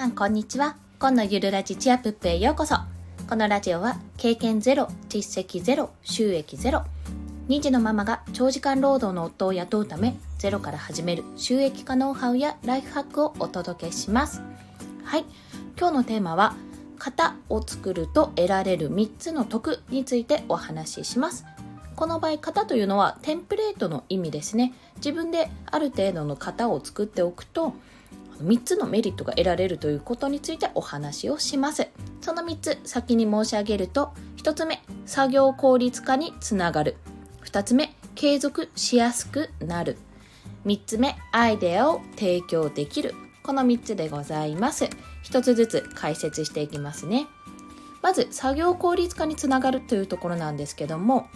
さんこんにちは。今のゆるラジチアプップへようこそ。このラジオは経験ゼロ実績ゼロ収益ゼロ。2児のママが長時間労働の夫を雇うためゼロから始める収益化ノウハウやライフハックをお届けします。はい。今日のテーマは型を作ると得られる3つの得についてお話しします。この場合型というのはテンプレートの意味ですね。自分である程度の型を作っておくと3つのメリットが得られるということについてお話をします。その3つ先に申し上げると1つ目作業効率化につながる。2つ目継続しやすくなる。3つ目アイデアを提供できる。この3つでございます。1つずつ解説していきますね。まず作業効率化につながるというところなんですけども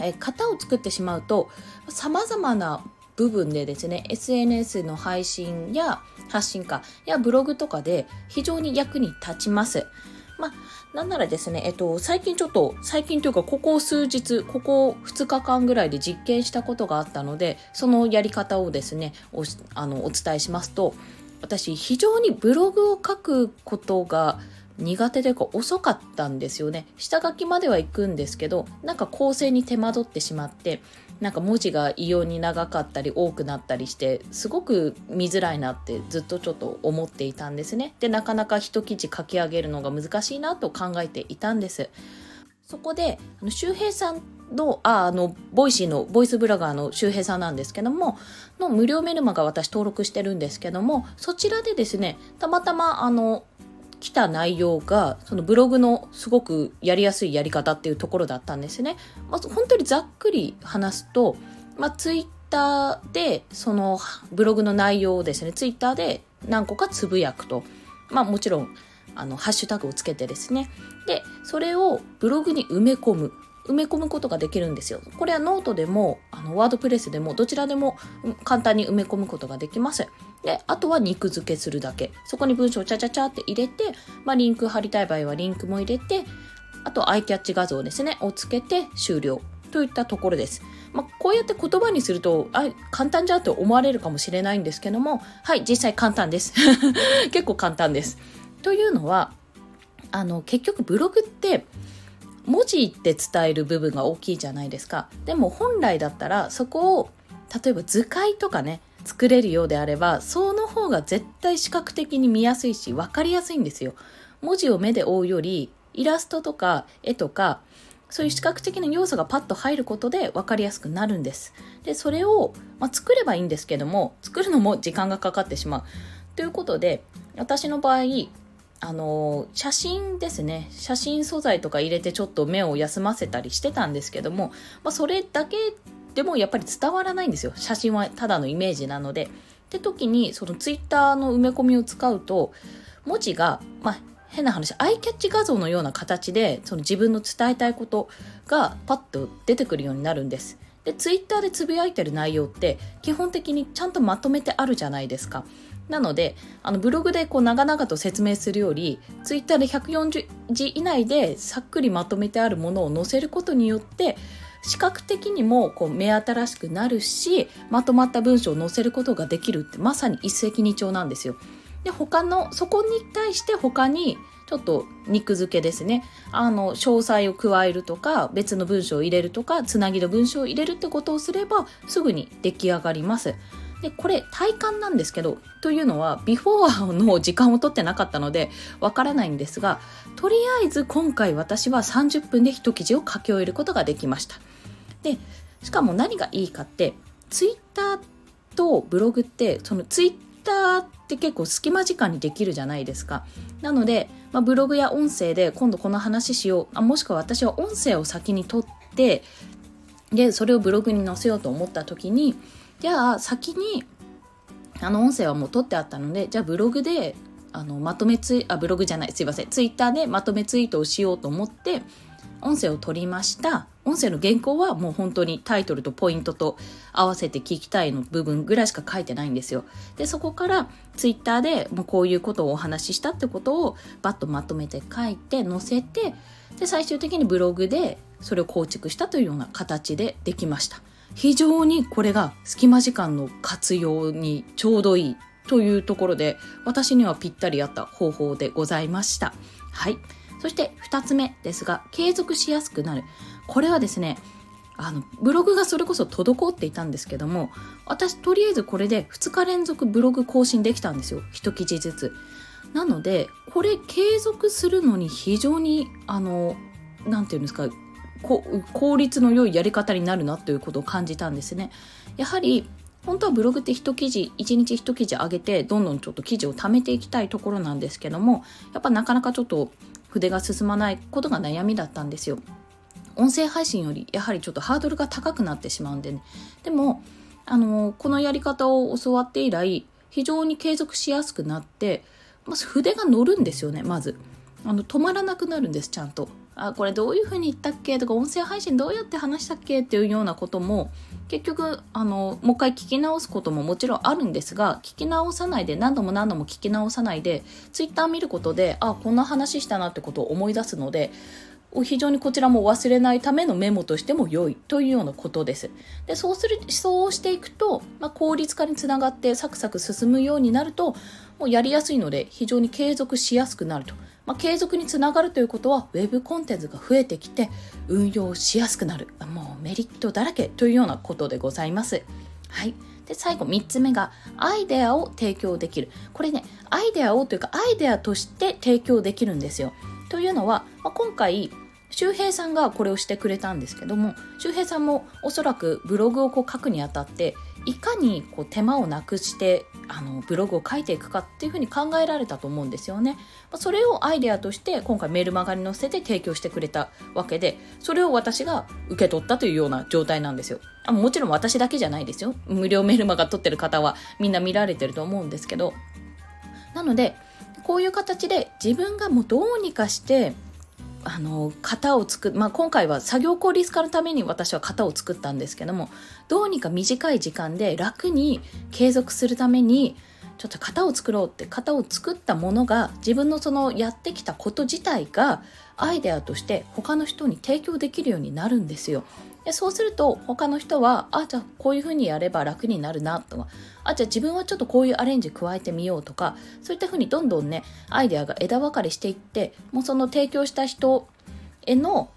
え型を作ってしまうとさまざまな部分でですね SNS の配信や発信かやブログとかで非常に役に立ちます。まあ、なんならですね、えっと、最近ちょっと、最近というか、ここ数日、ここ2日間ぐらいで実験したことがあったので、そのやり方をですね、おあのお伝えしますと、私、非常にブログを書くことが苦手というか遅かったんですよね。下書きまでは行くんですけど、なんか構成に手間取ってしまって、なんか文字が異様に長かったり多くなったりしてすごく見づらいなってずっとちょっと思っていたんですねでなかなか一記事書き上げるのが難しいなと考えていたんですそこであの周平さんのああの Voicy のボイスブロガーの周平さんなんですけどもの無料メルマガ私登録してるんですけどもそちらでですねたまたまあの来た内容がそのブログのすごくやりやすいやり方っていうところだったんですね。まず本当にざっくり話すと、まあ、ツイッターでそのブログの内容をですねツイッターで何個かつぶやくと、まあ、もちろんあのハッシュタグをつけてですね。でそれをブログに埋め込む。埋め込むことができるんですよ。これはノートでも、あの、 WordPress でも、どちらでも簡単に埋め込むことができます。で、あとは肉付けするだけ。そこに文章をちゃちゃちゃって入れて、まあ、リンク貼りたい場合はリンクも入れて、あと、アイキャッチ画像ですね、をつけて終了。といったところです。まあ、こうやって言葉にすると、あ、簡単じゃんと思われるかもしれないんですけども、はい、実際簡単です。結構簡単です。というのは、あの、結局ブログって、文字って伝える部分が大きいじゃないですか。でも本来だったらそこを例えば図解とかね作れるようであればその方が絶対視覚的に見やすいし分かりやすいんですよ。文字を目で追うよりイラストとか絵とかそういう視覚的な要素がパッと入ることで分かりやすくなるんです。でそれを、まあ、作ればいいんですけども作るのも時間がかかってしまう。ということで私の場合あの写真ですね写真素材とか入れてちょっと目を休ませたりしてたんですけども、まあ、それだけでもやっぱり伝わらないんですよ写真はただのイメージなので。って時にそのツイッターの埋め込みを使うと文字が、まあ、変な話アイキャッチ画像のような形でその自分の伝えたいことがパッと出てくるようになるんです。でツイッターでつぶやいてる内容って基本的にちゃんとまとめてあるじゃないですか。なので、あのブログでこう長々と説明するより、ツイッターで140字以内でさっくりまとめてあるものを載せることによって、視覚的にもこう目新しくなるし、まとまった文章を載せることができるってまさに一石二鳥なんですよ。で、他の、そこに対して他にちょっと肉付けですね。あの、詳細を加えるとか、別の文章を入れるとか、つなぎの文章を入れるってことをすれば、すぐに出来上がります。でこれ体感なんですけどというのはビフォーの時間を取ってなかったのでわからないんですがとりあえず今回私は30分で一記事を書き終えることができました。でしかも何がいいかってツイッターとブログってそのツイッターって結構隙間時間にできるじゃないですか。なので、まあ、ブログや音声で今度この話しようあもしくは私は音声を先に取ってでそれをブログに載せようと思った時にじゃあ先にあの音声はもう取ってあったのでじゃあブログであのまとめツイあブログじゃないすいません。ツイッターでまとめツイートをしようと思って音声を取りました。音声の原稿はもう本当にタイトルとポイントと合わせて聞きたいの部分ぐらいしか書いてないんですよ。でそこからツイッターでもうこういうことをお話ししたってことをバッとまとめて書いて載せてで最終的にブログでそれを構築したというような形でできました。非常にこれが隙間時間の活用にちょうどいいというところで私にはぴったり合った方法でございました。はい。そして2つ目ですが継続しやすくなる。これはですねあのブログがそれこそ滞っていたんですけども私とりあえずこれで2日連続ブログ更新できたんですよ。1記事ずつ。なのでこれ継続するのに非常にあの何て言うんですか効率の良いやり方になるなということを感じたんですね。やはり本当はブログって一記事一日一記事上げてどんどんちょっと記事を貯めていきたいところなんですけどもやっぱなかなかちょっと筆が進まないことが悩みだったんですよ。音声配信よりやはりちょっとハードルが高くなってしまうんでね。でもあのこのやり方を教わって以来非常に継続しやすくなってまず筆が乗るんですよねまず。あの止まらなくなるんですちゃんと。あこれどういうふうに言ったっけ？とか音声配信どうやって話したっけ？っていうようなことも結局あのもう一回聞き直すことももちろんあるんですが聞き直さないで何度も何度も聞き直さないでツイッター見ることであこんな話したなってことを思い出すので非常にこちらも忘れないためのメモとしても良いというようなことです。でそうするそうしていくと、まあ、効率化につながってサクサク進むようになるともうやりやすいので非常に継続しやすくなると。まあ、継続につながるということは Web コンテンツが増えてきて運用しやすくなるもうメリットだらけというようなことでございます。はい、で最後3つ目がアイデアを提供できるこれねアイデアをというかアイデアとして提供できるんですよ。というのは、まあ、今回周平さんがこれをしてくれたんですけども周平さんもおそらくブログをこう書くにあたっていかにこう手間をなくしてあのブログを書いていくかっていうふうに考えられたと思うんですよね。それをアイデアとして今回メールマガに載せて提供してくれたわけでそれを私が受け取ったというような状態なんですよ。あもちろん私だけじゃないですよ。無料メールマガ取ってる方はみんな見られてると思うんですけどなのでこういう形で自分がもうどうにかしてあの型を作まあ、今回は作業効率化のために私は型を作ったんですけどもどうにか短い時間で楽に継続するためにちょっと型を作ろうって型を作ったものが自分のそのやってきたこと自体がアイデアとして他の人に提供できるようになるんですよ。でそうすると他の人はあじゃあこういうふうにやれば楽になるなとかあじゃあ自分はちょっとこういうアレンジ加えてみようとかそういったふうにどんどんねアイデアが枝分かれしていってもうその提供した人への、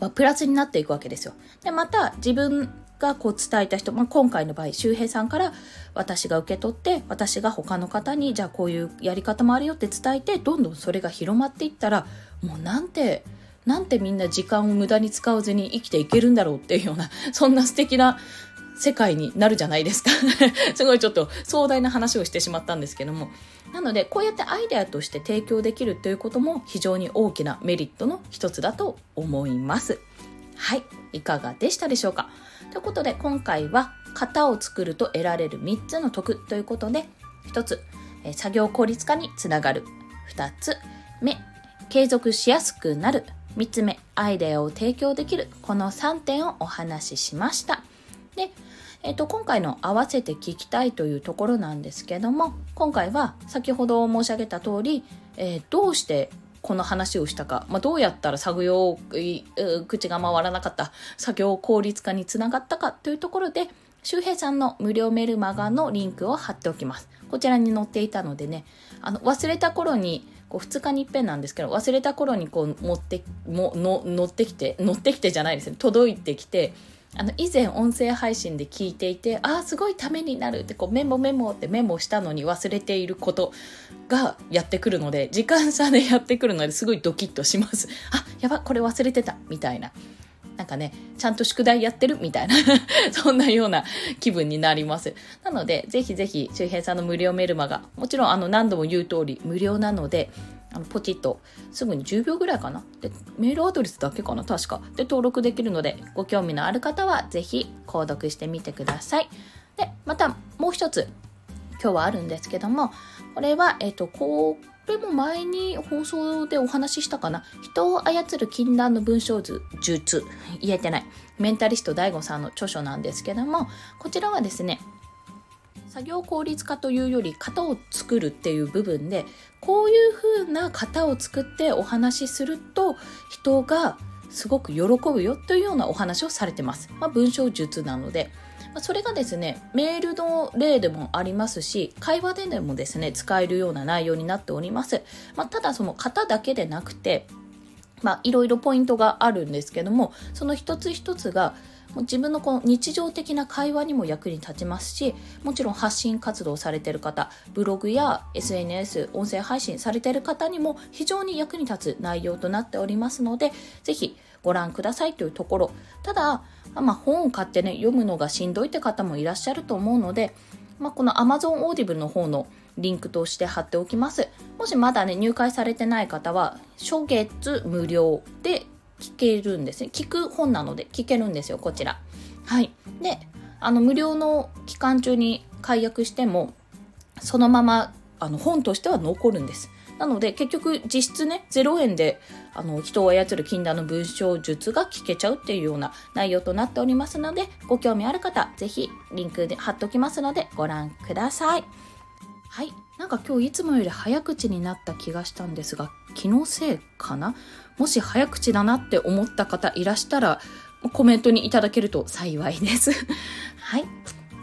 ま、プラスになっていくわけですよ。でまた自分がこう伝えた人、まあ、今回の場合周平さんから私が受け取って私が他の方にじゃあこういうやり方もあるよって伝えてどんどんそれが広まっていったらもうなんてなんてみんな時間を無駄に使わずに生きていけるんだろうっていうような、そんな素敵な世界になるじゃないですか すごいちょっと壮大な話をしてしまったんですけども。なので、こうやってアイデアとして提供できるということも非常に大きなメリットの一つだと思います。はい。いかがでしたでしょうか？ということで、今回は型を作ると得られる3つの得ということで、1つ、作業効率化につながる。2つ目、継続しやすくなる。3つ目、アイデアを提供できる。この3点をお話ししました。で、えっと、今回の合わせて聞きたいというところなんですけども、今回は先ほど申し上げた通り、えー、どうしてこの話をしたか、まあ、どうやったら作業、口が回らなかった作業効率化につながったかというところで、周平さんの無料メルマガのリンクを貼っておきます。こちらに載っていたのでね、あの忘れた頃にこう2日にいっぺんなんですけど忘れた頃にこう持ってもの乗ってきて乗ってきてじゃないですね。届いてきてあの以前音声配信で聞いていてああすごいためになるってこうメモメモってメモしたのに忘れていることがやってくるので時間差でやってくるのですごいドキッとします。あやばこれ忘れてたみたいな。なんかね、ちゃんと宿題やってるみたいな そんなような気分になります。なので、ぜひぜひ、周平さんの無料メルマガ、もちろんあの何度も言う通り無料なので、あのポチッとすぐに10秒ぐらいかな？でメールアドレスだけかな？確か。で登録できるのでご興味のある方はぜひ購読してみてください。でまたもう一つ今日はあるんですけどもこれはえっ、とこうこれも前に放送でお話ししたかな？人を操る禁断の文章図術。言えてない。メンタリスト DAIGO さんの著書なんですけどもこちらはですね作業効率化というより型を作るっていう部分でこういう風な型を作ってお話しすると人がすごく喜ぶよというようなお話をされてます。まあ、文章術なので。それがですね、メールの例でもありますし、会話ででもですね、使えるような内容になっております。まあ、ただその型だけでなくて、まあ、いろいろポイントがあるんですけども、その一つ一つが、自分のこの日常的な会話にも役に立ちますしもちろん発信活動されてる方ブログや SNS 音声配信されてる方にも非常に役に立つ内容となっておりますのでぜひご覧くださいというところただ、まあ、本を買ってね読むのがしんどいって方もいらっしゃると思うので、まあ、この Amazon Audible の方のリンクとして貼っておきます。もしまだね、入会されてない方は、初月無料で聞けるんですね。聞く本なので聞けるんですよ、こちら。はい。で、あの、無料の期間中に解約しても、そのまま、あの、本としては残るんです。なので、結局、実質ね、0円で、あの、人を操る禁断の文章術が聞けちゃうっていうような内容となっておりますので、ご興味ある方、ぜひ、リンクで貼っておきますので、ご覧ください。はい。なんか今日いつもより早口になった気がしたんですが、気のせいかな？もし早口だなって思った方いらしたら、コメントにいただけると幸いです。はい。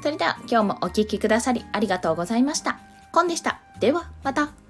それでは今日もお聴きくださりありがとうございました。コンでした。ではまた。